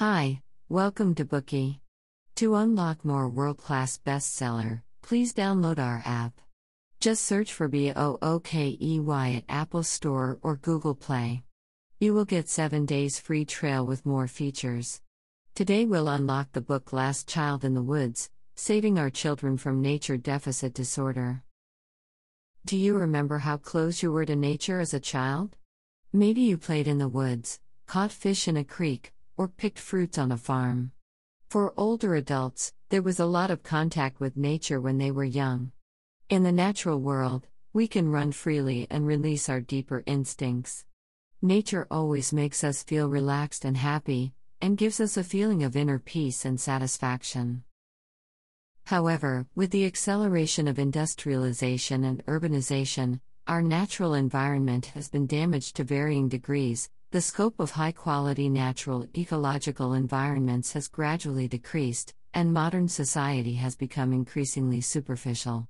Hi, welcome to Bookey. To unlock more world class bestseller, please download our app. Just search for B O O K E Y at Apple Store or Google Play. You will get 7 days free trial with more features. Today we'll unlock the book Last Child in the Woods Saving Our Children from Nature Deficit Disorder. Do you remember how close you were to nature as a child? Maybe you played in the woods, caught fish in a creek, or picked fruits on a farm. For older adults, there was a lot of contact with nature when they were young. In the natural world, we can run freely and release our deeper instincts. Nature always makes us feel relaxed and happy, and gives us a feeling of inner peace and satisfaction. However, with the acceleration of industrialization and urbanization, our natural environment has been damaged to varying degrees, the scope of high quality natural ecological environments has gradually decreased, and modern society has become increasingly superficial.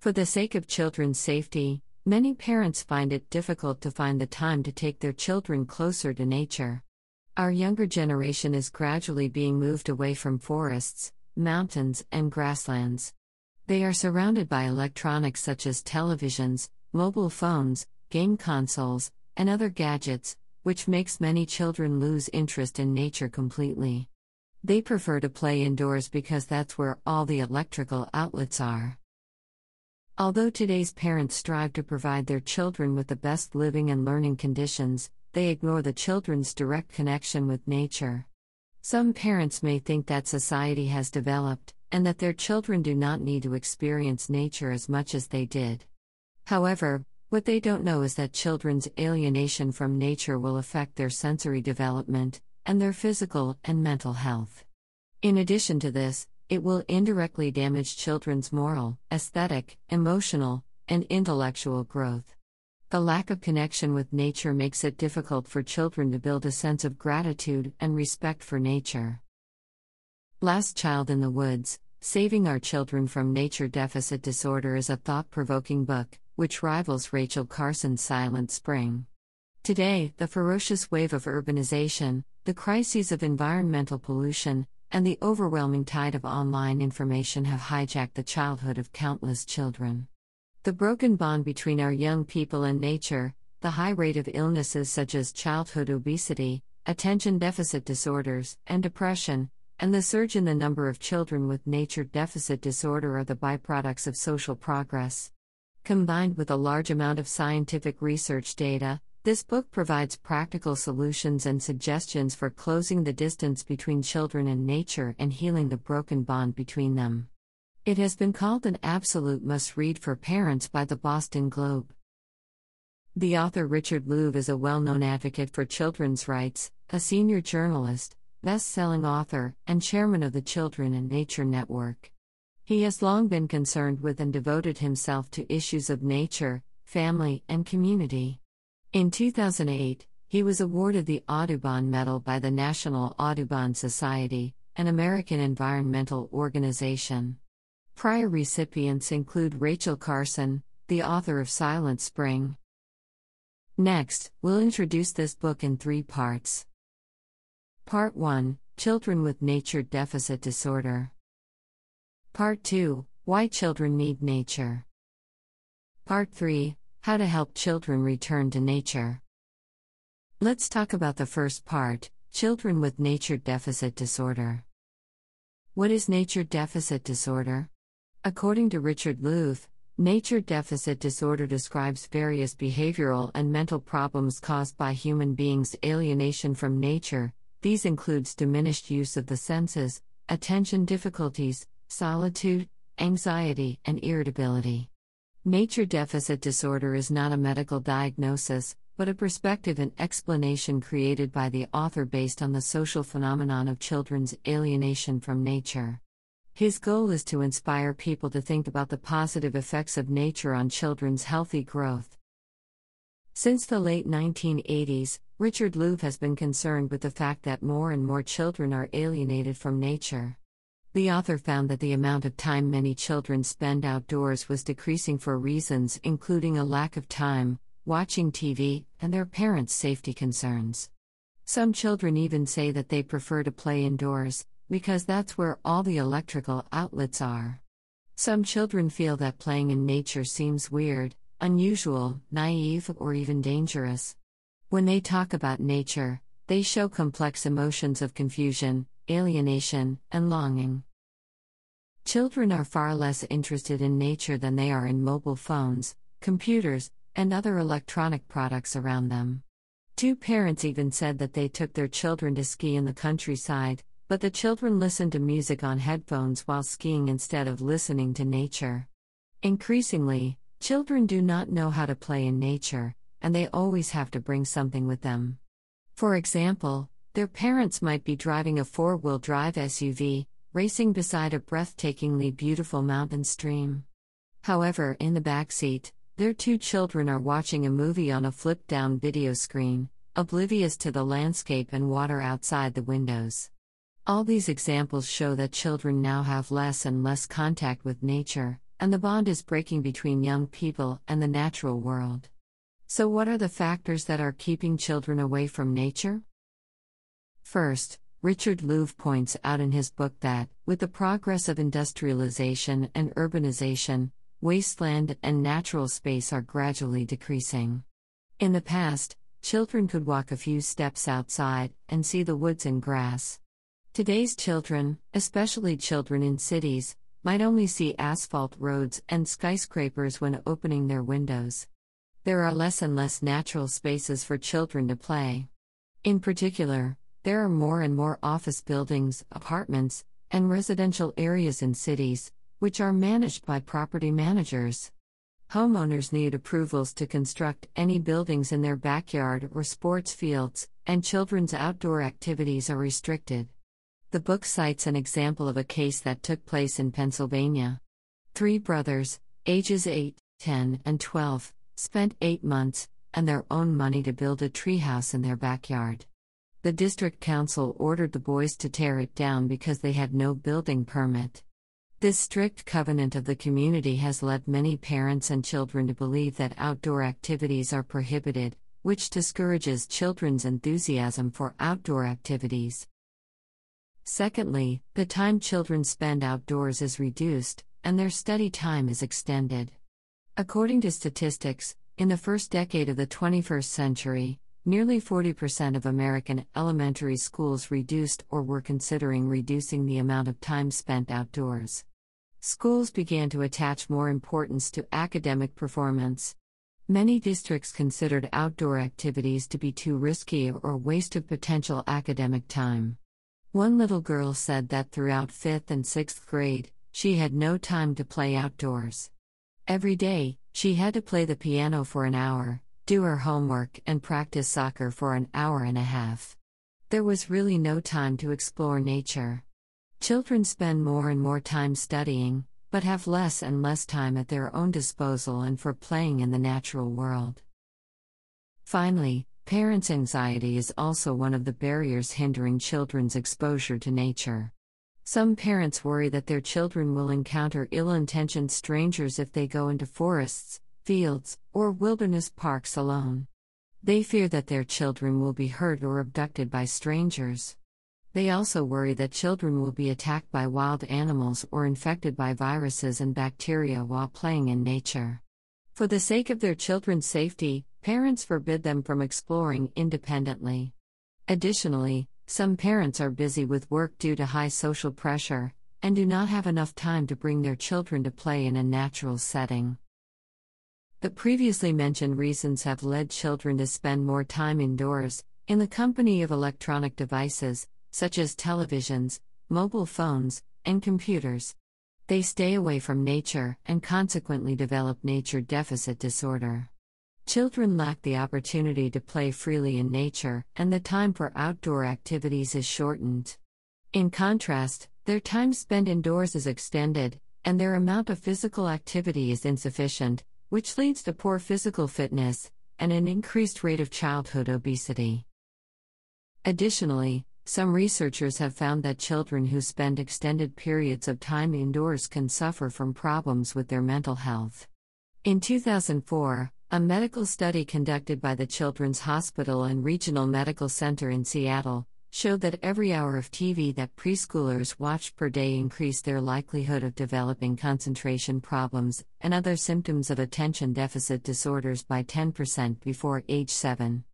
For the sake of children's safety, many parents find it difficult to find the time to take their children closer to nature. Our younger generation is gradually being moved away from forests, mountains, and grasslands. They are surrounded by electronics such as televisions, mobile phones, game consoles, and other gadgets, which makes many children lose interest in nature completely. They prefer to play indoors because that's where all the electrical outlets are. Although today's parents strive to provide their children with the best living and learning conditions, they ignore the children's direct connection with nature. Some parents may think that society has developed, and that their children do not need to experience nature as much as they did. However, what they don't know is that children's alienation from nature will affect their sensory development, and their physical and mental health. In addition to this, it will indirectly damage children's moral, aesthetic, emotional, and intellectual growth. The lack of connection with nature makes it difficult for children to build a sense of gratitude and respect for nature. Last Child in the Woods Saving Our Children from Nature Deficit Disorder is a thought provoking book, which rivals Rachel Carson's Silent Spring. Today, the ferocious wave of urbanization, the crises of environmental pollution, and the overwhelming tide of online information have hijacked the childhood of countless children. The broken bond between our young people and nature, the high rate of illnesses such as childhood obesity, attention deficit disorders, and depression, and the surge in the number of children with nature deficit disorder are the byproducts of social progress. Combined with a large amount of scientific research data, this book provides practical solutions and suggestions for closing the distance between children and nature and healing the broken bond between them. It has been called an absolute must read for parents by the Boston Globe. The author Richard Louv is a well known advocate for children's rights, a senior journalist, best selling author, and chairman of the Children and Nature Network. He has long been concerned with and devoted himself to issues of nature, family, and community. In 2008, he was awarded the Audubon Medal by the National Audubon Society, an American environmental organization. Prior recipients include Rachel Carson, the author of Silent Spring. Next, we'll introduce this book in three parts. Part 1 Children with Nature Deficit Disorder. Part 2 Why Children Need Nature. Part 3 How to Help Children Return to Nature. Let's talk about the first part Children with Nature Deficit Disorder. What is nature deficit disorder? According to Richard Louv, nature deficit disorder describes various behavioral and mental problems caused by human beings' alienation from nature. These includes diminished use of the senses, attention difficulties, solitude, anxiety, and irritability. Nature deficit disorder is not a medical diagnosis, but a perspective and explanation created by the author based on the social phenomenon of children's alienation from nature. His goal is to inspire people to think about the positive effects of nature on children's healthy growth. Since the late 1980s, Richard Louv has been concerned with the fact that more and more children are alienated from nature. The author found that the amount of time many children spend outdoors was decreasing for reasons including a lack of time, watching TV, and their parents' safety concerns. Some children even say that they prefer to play indoors, because that's where all the electrical outlets are. Some children feel that playing in nature seems weird, unusual, naive, or even dangerous. When they talk about nature, they show complex emotions of confusion, alienation, and longing. Children are far less interested in nature than they are in mobile phones, computers, and other electronic products around them. Two parents even said that they took their children to ski in the countryside, but the children listened to music on headphones while skiing instead of listening to nature. Increasingly, children do not know how to play in nature, and they always have to bring something with them. For example, their parents might be driving a four wheel drive SUV, racing beside a breathtakingly beautiful mountain stream. However, in the back seat, their two children are watching a movie on a flip down video screen, oblivious to the landscape and water outside the windows. All these examples show that children now have less and less contact with nature, and the bond is breaking between young people and the natural world. So, what are the factors that are keeping children away from nature? First, Richard Louv points out in his book that, with the progress of industrialization and urbanization, wasteland and natural space are gradually decreasing. In the past, children could walk a few steps outside and see the woods and grass. Today's children, especially children in cities, might only see asphalt roads and skyscrapers when opening their windows. There are less and less natural spaces for children to play. In particular, there are more and more office buildings, apartments, and residential areas in cities, which are managed by property managers. Homeowners need approvals to construct any buildings in their backyard or sports fields, and children's outdoor activities are restricted. The book cites an example of a case that took place in Pennsylvania. Three brothers, ages 8, 10, and 12, spent eight months and their own money to build a treehouse in their backyard. The district council ordered the boys to tear it down because they had no building permit. This strict covenant of the community has led many parents and children to believe that outdoor activities are prohibited, which discourages children's enthusiasm for outdoor activities. Secondly, the time children spend outdoors is reduced, and their study time is extended. According to statistics, in the first decade of the 21st century, nearly 40% of American elementary schools reduced or were considering reducing the amount of time spent outdoors schools began to attach more importance to academic performance. Many districts considered outdoor activities to be too risky or waste of potential academic time. One little girl said that throughout 5th and 6th grade, she had no time to play outdoors. Every day, she had to play the piano for an hour, do her homework, and practice soccer for an hour and a half. There was really no time to explore nature. Children spend more and more time studying, but have less and less time at their own disposal and for playing in the natural world. Finally, parents' anxiety is also one of the barriers hindering children's exposure to nature. Some parents worry that their children will encounter ill intentioned strangers if they go into forests, fields, or wilderness parks alone. They fear that their children will be hurt or abducted by strangers. They also worry that children will be attacked by wild animals or infected by viruses and bacteria while playing in nature. For the sake of their children's safety, parents forbid them from exploring independently. Additionally, some parents are busy with work due to high social pressure and do not have enough time to bring their children to play in a natural setting. The previously mentioned reasons have led children to spend more time indoors, in the company of electronic devices, such as televisions, mobile phones, and computers. They stay away from nature and consequently develop nature deficit disorder. Children lack the opportunity to play freely in nature, and the time for outdoor activities is shortened. In contrast, their time spent indoors is extended, and their amount of physical activity is insufficient, which leads to poor physical fitness and an increased rate of childhood obesity. Additionally, some researchers have found that children who spend extended periods of time indoors can suffer from problems with their mental health. In 2004, A medical study conducted by the Children's Hospital and Regional Medical Center in Seattle showed that every hour of TV that preschoolers watched per day increased their likelihood of developing concentration problems and other symptoms of attention deficit disorders by 10% before age 7.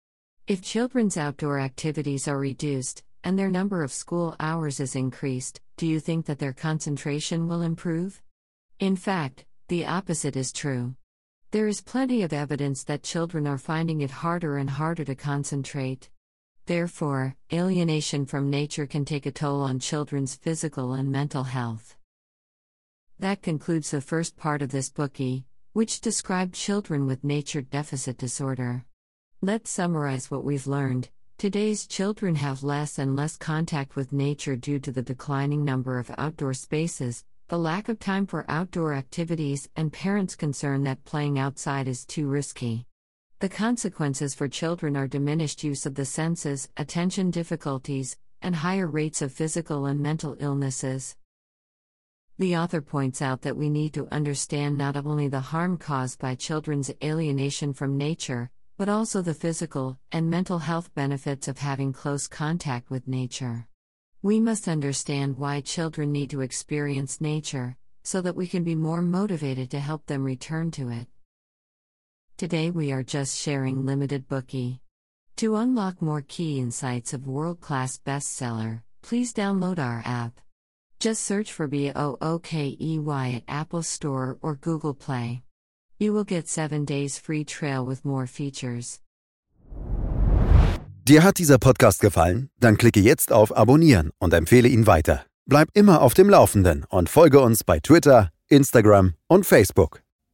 If children's outdoor activities are reduced and their number of school hours is increased, do you think that their concentration will improve? In fact, the opposite is true. There is plenty of evidence that children are finding it harder and harder to concentrate. Therefore, alienation from nature can take a toll on children's physical and mental health. That concludes the first part of this Bookey, which described children with nature deficit disorder. Let's summarize what we've learned. Today's children have less and less contact with nature due to the declining number of outdoor spaces, the lack of time for outdoor activities, and parents' concern that playing outside is too risky. The consequences for children are diminished use of the senses, attention difficulties, and higher rates of physical and mental illnesses. The author points out that we need to understand not only the harm caused by children's alienation from nature, but also the physical and mental health benefits of having close contact with nature. We must understand why children need to experience nature, so that we can be more motivated to help them return to it. Today we are just sharing limited Bookey. To unlock more key insights of world class bestseller, please download our app. Just search for B O O K E Y at Apple Store or Google Play. You will get 7 days free trail with more features. Dir hat dieser Podcast gefallen? Dann klicke jetzt auf Abonnieren und empfehle ihn weiter. Bleib immer auf dem Laufenden und folge uns bei Twitter, Instagram und Facebook.